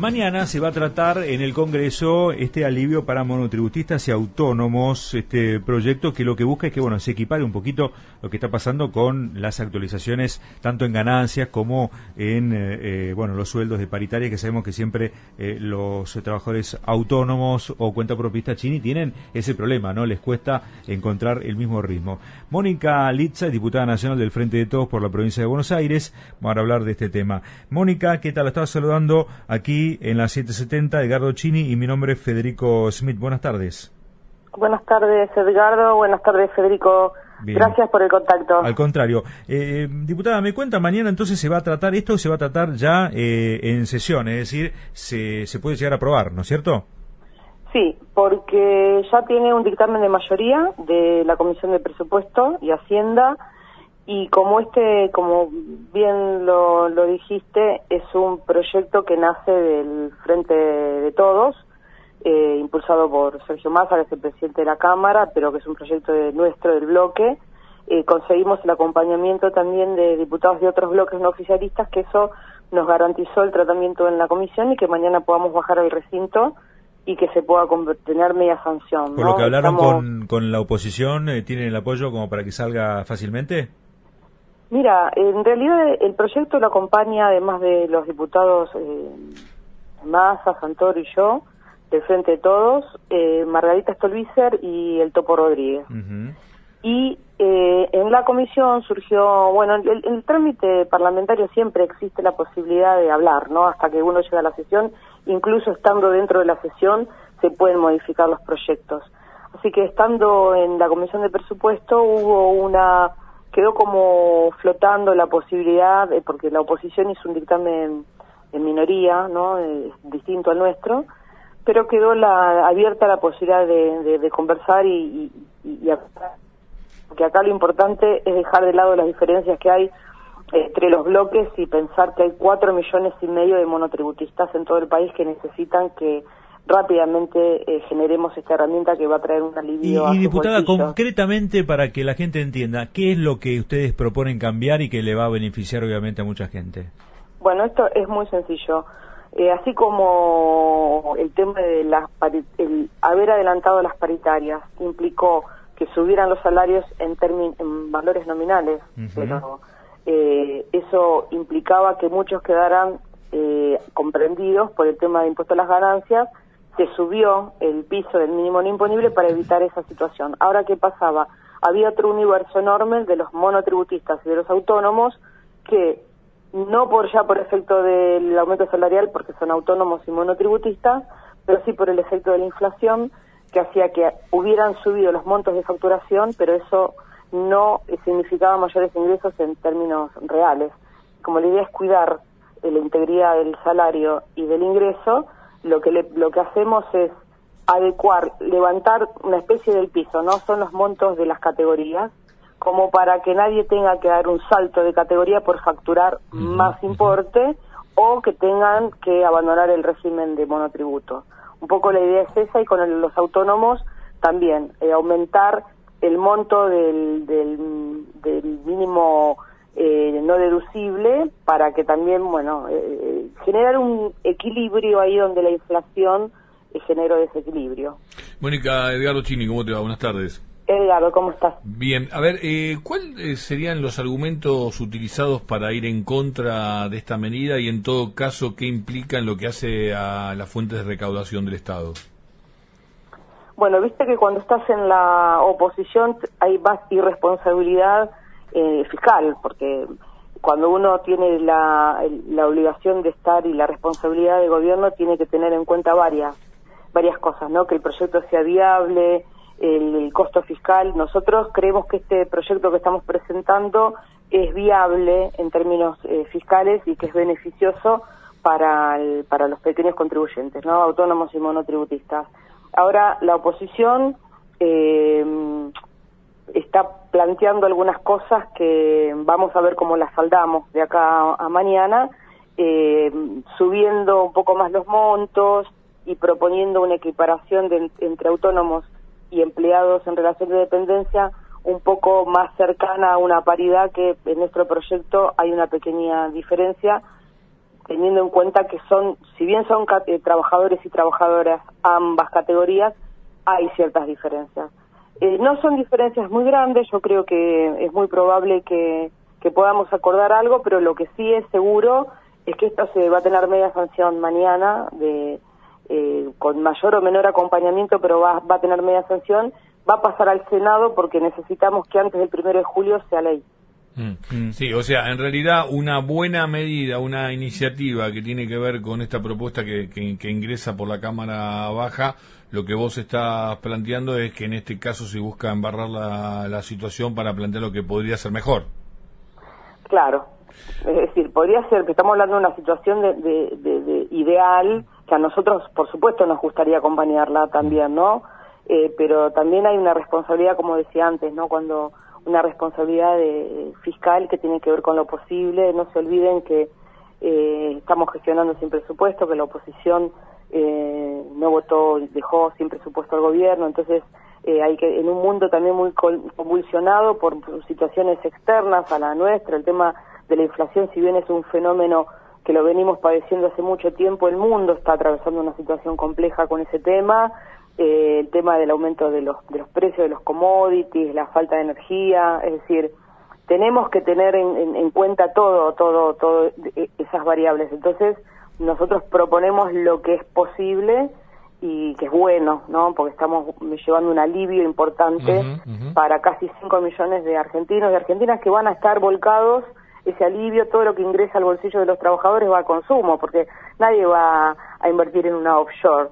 Mañana se va a tratar en el Congreso este alivio para monotributistas y autónomos, este proyecto que lo que busca es que bueno se equipare un poquito lo que está pasando con las actualizaciones tanto en ganancias como en eh, eh, bueno los sueldos de paritaria que sabemos que siempre eh, los trabajadores autónomos o cuenta propista chini tienen ese problema, ¿no? Les cuesta encontrar el mismo ritmo. Mónica Litza, diputada nacional del Frente de Todos por la provincia de Buenos Aires, vamos a hablar de este tema. Mónica, ¿qué tal? Estaba saludando aquí en la 770, Edgardo Chini, y mi nombre es Federico Smith. Buenas tardes. Buenas tardes, Edgardo. Buenas tardes, Federico. Gracias por el contacto. Al contrario. Eh, diputada, me cuenta, mañana entonces se va a tratar esto, se va a tratar ya eh, en sesión, es decir, se, se puede llegar a aprobar, ¿no es cierto? Sí, porque ya tiene un dictamen de mayoría de la Comisión de Presupuesto y Hacienda y como este, como bien lo, lo, dijiste, es un proyecto que nace del Frente de Todos, eh, impulsado por Sergio Massa, que es el presidente de la Cámara, pero que es un proyecto de nuestro, del bloque. Eh, conseguimos el acompañamiento también de diputados de otros bloques no oficialistas, que eso nos garantizó el tratamiento en la comisión y que mañana podamos bajar al recinto y que se pueda tener media sanción. Por lo que hablaron con, con la oposición, eh, ¿tienen el apoyo como para que salga fácilmente? Mira, en realidad el proyecto lo acompaña, además de los diputados eh, Massa, Santoro y yo, del Frente de Todos, eh, Margarita Stolbizer y el Topo Rodríguez. Y eh, en la comisión surgió, bueno, el, el, trámite parlamentario siempre existe la posibilidad de hablar, ¿no? Hasta que uno llega a la sesión, incluso estando dentro de la sesión, se pueden modificar los proyectos. Así que estando en la comisión de presupuesto hubo una quedó como flotando la posibilidad, porque la oposición hizo un dictamen en minoría, ¿no? Eh, distinto al nuestro, pero quedó la, abierta la posibilidad de, conversar y, y, que acá lo importante es dejar de lado las diferencias que hay entre los bloques y pensar que hay cuatro millones y medio de monotributistas en todo el país que necesitan que rápidamente eh, generemos esta herramienta que va a traer un alivio. Y, diputada, concretamente para que la gente entienda, ¿qué es lo que ustedes proponen cambiar y que le va a beneficiar obviamente a mucha gente? Bueno, esto es muy sencillo. Eh, así como el tema de las el haber adelantado las paritarias implicó que subieran los salarios en, en valores nominales, pero eh, eso implicaba que muchos quedaran comprendidos por el tema de impuesto a las ganancias se subió el piso del mínimo no imponible para evitar esa situación. Ahora, ¿qué pasaba? Había otro universo enorme de los monotributistas y de los autónomos que no por ya por efecto del aumento salarial, porque son autónomos y monotributistas, pero sí por el efecto de la inflación, que hacía que hubieran subido los montos de facturación, pero eso no significaba mayores ingresos en términos reales. Como la idea es cuidar la integridad del salario y del ingreso, lo que lo que hacemos es adecuar, levantar una especie del piso, no son los montos de las categorías, como para que nadie tenga que dar un salto de categoría por facturar más importe o que tengan que abandonar el régimen de monotributo. Un poco la idea es esa y con los autónomos también, eh, aumentar el monto del, del, del mínimo eh, no deducible para que también, bueno, eh, eh, generar un equilibrio ahí donde la inflación eh, generó desequilibrio. Mónica, Edgardo Chini, ¿cómo te va? Buenas tardes. Edgardo, ¿cómo estás? Bien, a ver, eh, ¿cuáles serían los argumentos utilizados para ir en contra de esta medida y en todo caso qué implica en lo que hace a las fuentes de recaudación del Estado? Bueno, viste que cuando estás en la oposición hay más irresponsabilidad eh, fiscal, porque cuando uno tiene la, obligación de estar y la responsabilidad de gobierno tiene que tener en cuenta varias varias cosas, ¿no? Que el proyecto sea viable, el, costo fiscal. Nosotros creemos que este proyecto que estamos presentando es viable en términos eh, fiscales y que es beneficioso para, para los pequeños contribuyentes, ¿no? Autónomos y monotributistas. Ahora, la oposición eh, está planteando algunas cosas que vamos a ver cómo las saldamos de acá a mañana, eh, subiendo un poco más los montos y proponiendo una equiparación de, entre autónomos y empleados en relación de dependencia un poco más cercana a una paridad que en nuestro proyecto hay una pequeña diferencia teniendo en cuenta que son, si bien son eh, trabajadores y trabajadoras ambas categorías, hay ciertas diferencias. Eh, no son diferencias muy grandes, yo creo que es muy probable que, podamos acordar algo, pero lo que sí es seguro es que esto se va a tener media sanción mañana, eh, con mayor o menor acompañamiento, pero va, va a tener media sanción, va a pasar al Senado porque necesitamos que antes del primero de julio sea ley. Mm. Sí, o sea, en realidad una buena medida, una iniciativa que tiene que ver con esta propuesta que, que, ingresa por la Cámara Baja, lo que vos estás planteando es que en este caso se busca embarrar la, la situación para plantear lo que podría ser mejor. Claro, es decir, podría ser que estamos hablando de una situación de, de, ideal que a nosotros, por supuesto, nos gustaría acompañarla también, ¿no? Eh, pero también hay una responsabilidad, como decía antes, ¿no? Cuando una responsabilidad de, fiscal que tiene que ver con lo posible. No se olviden que eh, estamos gestionando sin presupuesto, que la oposición eh, no votó, dejó sin presupuesto al gobierno, entonces eh, hay que en un mundo también muy convulsionado por, situaciones externas a la nuestra, el tema de la inflación, si bien es un fenómeno que lo venimos padeciendo hace mucho tiempo, el mundo está atravesando una situación compleja con ese tema, eh, el tema del aumento de los, de los precios de los commodities, la falta de energía, es decir, tenemos que tener en, en, cuenta todo, todo, todo esas variables. Entonces, nosotros proponemos lo que es posible y que es bueno, ¿no? Porque estamos llevando un alivio importante para casi 5 millones de argentinos y argentinas que van a estar volcados ese alivio, todo lo que ingresa al bolsillo de los trabajadores va a consumo, porque nadie va a invertir en una offshore,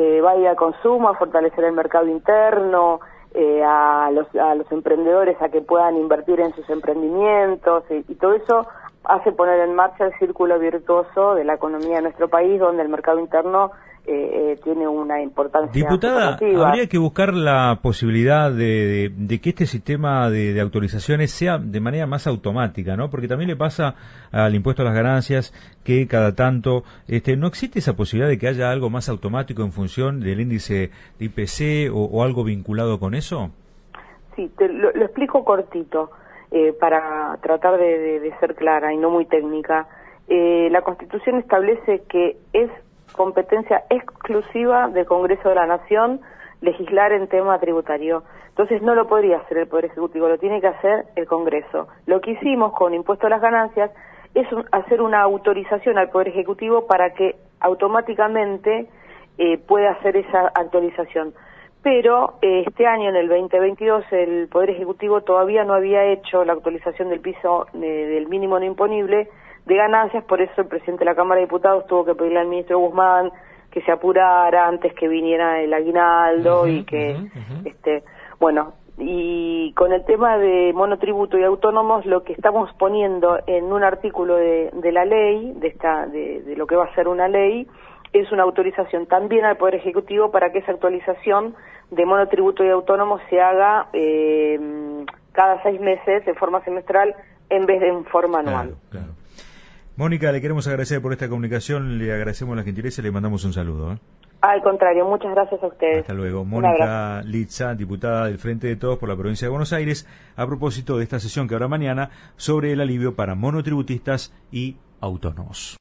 eh, va a ir consumo, a fortalecer el mercado interno, eh, a, los, a los emprendedores a que puedan invertir en sus emprendimientos y todo eso hace poner en marcha el círculo virtuoso de la economía de nuestro país, donde el mercado interno eh, eh, tiene una importancia. Diputada, habría que buscar la posibilidad de, que este sistema de, autorizaciones sea de manera más automática, ¿no? Porque también le pasa al impuesto a las ganancias que cada tanto este, no existe esa posibilidad de que haya algo más automático en función del índice de IPC o, algo vinculado con eso. Sí, te lo, explico cortito eh, para tratar de, ser clara y no muy técnica. la Constitución establece que es competencia exclusiva del Congreso de la Nación legislar en tema tributario. Entonces no lo podría hacer el Poder Ejecutivo, lo tiene que hacer el Congreso. Lo que hicimos con impuesto a las ganancias es hacer una autorización al Poder Ejecutivo para que automáticamente eh, pueda hacer esa actualización. Pero eh, este año, en el 2022, el Poder Ejecutivo todavía no había hecho la actualización del piso eh, del mínimo no imponible de ganancias, por eso el presidente de la Cámara de Diputados tuvo que pedirle al ministro Guzmán que se apurara antes que viniera el aguinaldo y que, este, bueno, y con el tema de monotributo y autónomos, lo que estamos poniendo en un artículo de, de la ley, de, esta, de, de, lo que va a ser una ley, es una autorización también al Poder Ejecutivo para que esa actualización de monotributo y autónomos se haga eh, cada seis meses de forma semestral en vez de en forma anual. Mónica, le queremos agradecer por esta comunicación, le agradecemos la gentileza y le mandamos un saludo. ¿eh? Al contrario, muchas gracias a ustedes. Hasta luego. Mónica Litza, diputada del Frente de Todos por la provincia de Buenos Aires, a propósito de esta sesión que habrá mañana sobre el alivio para monotributistas y autónomos.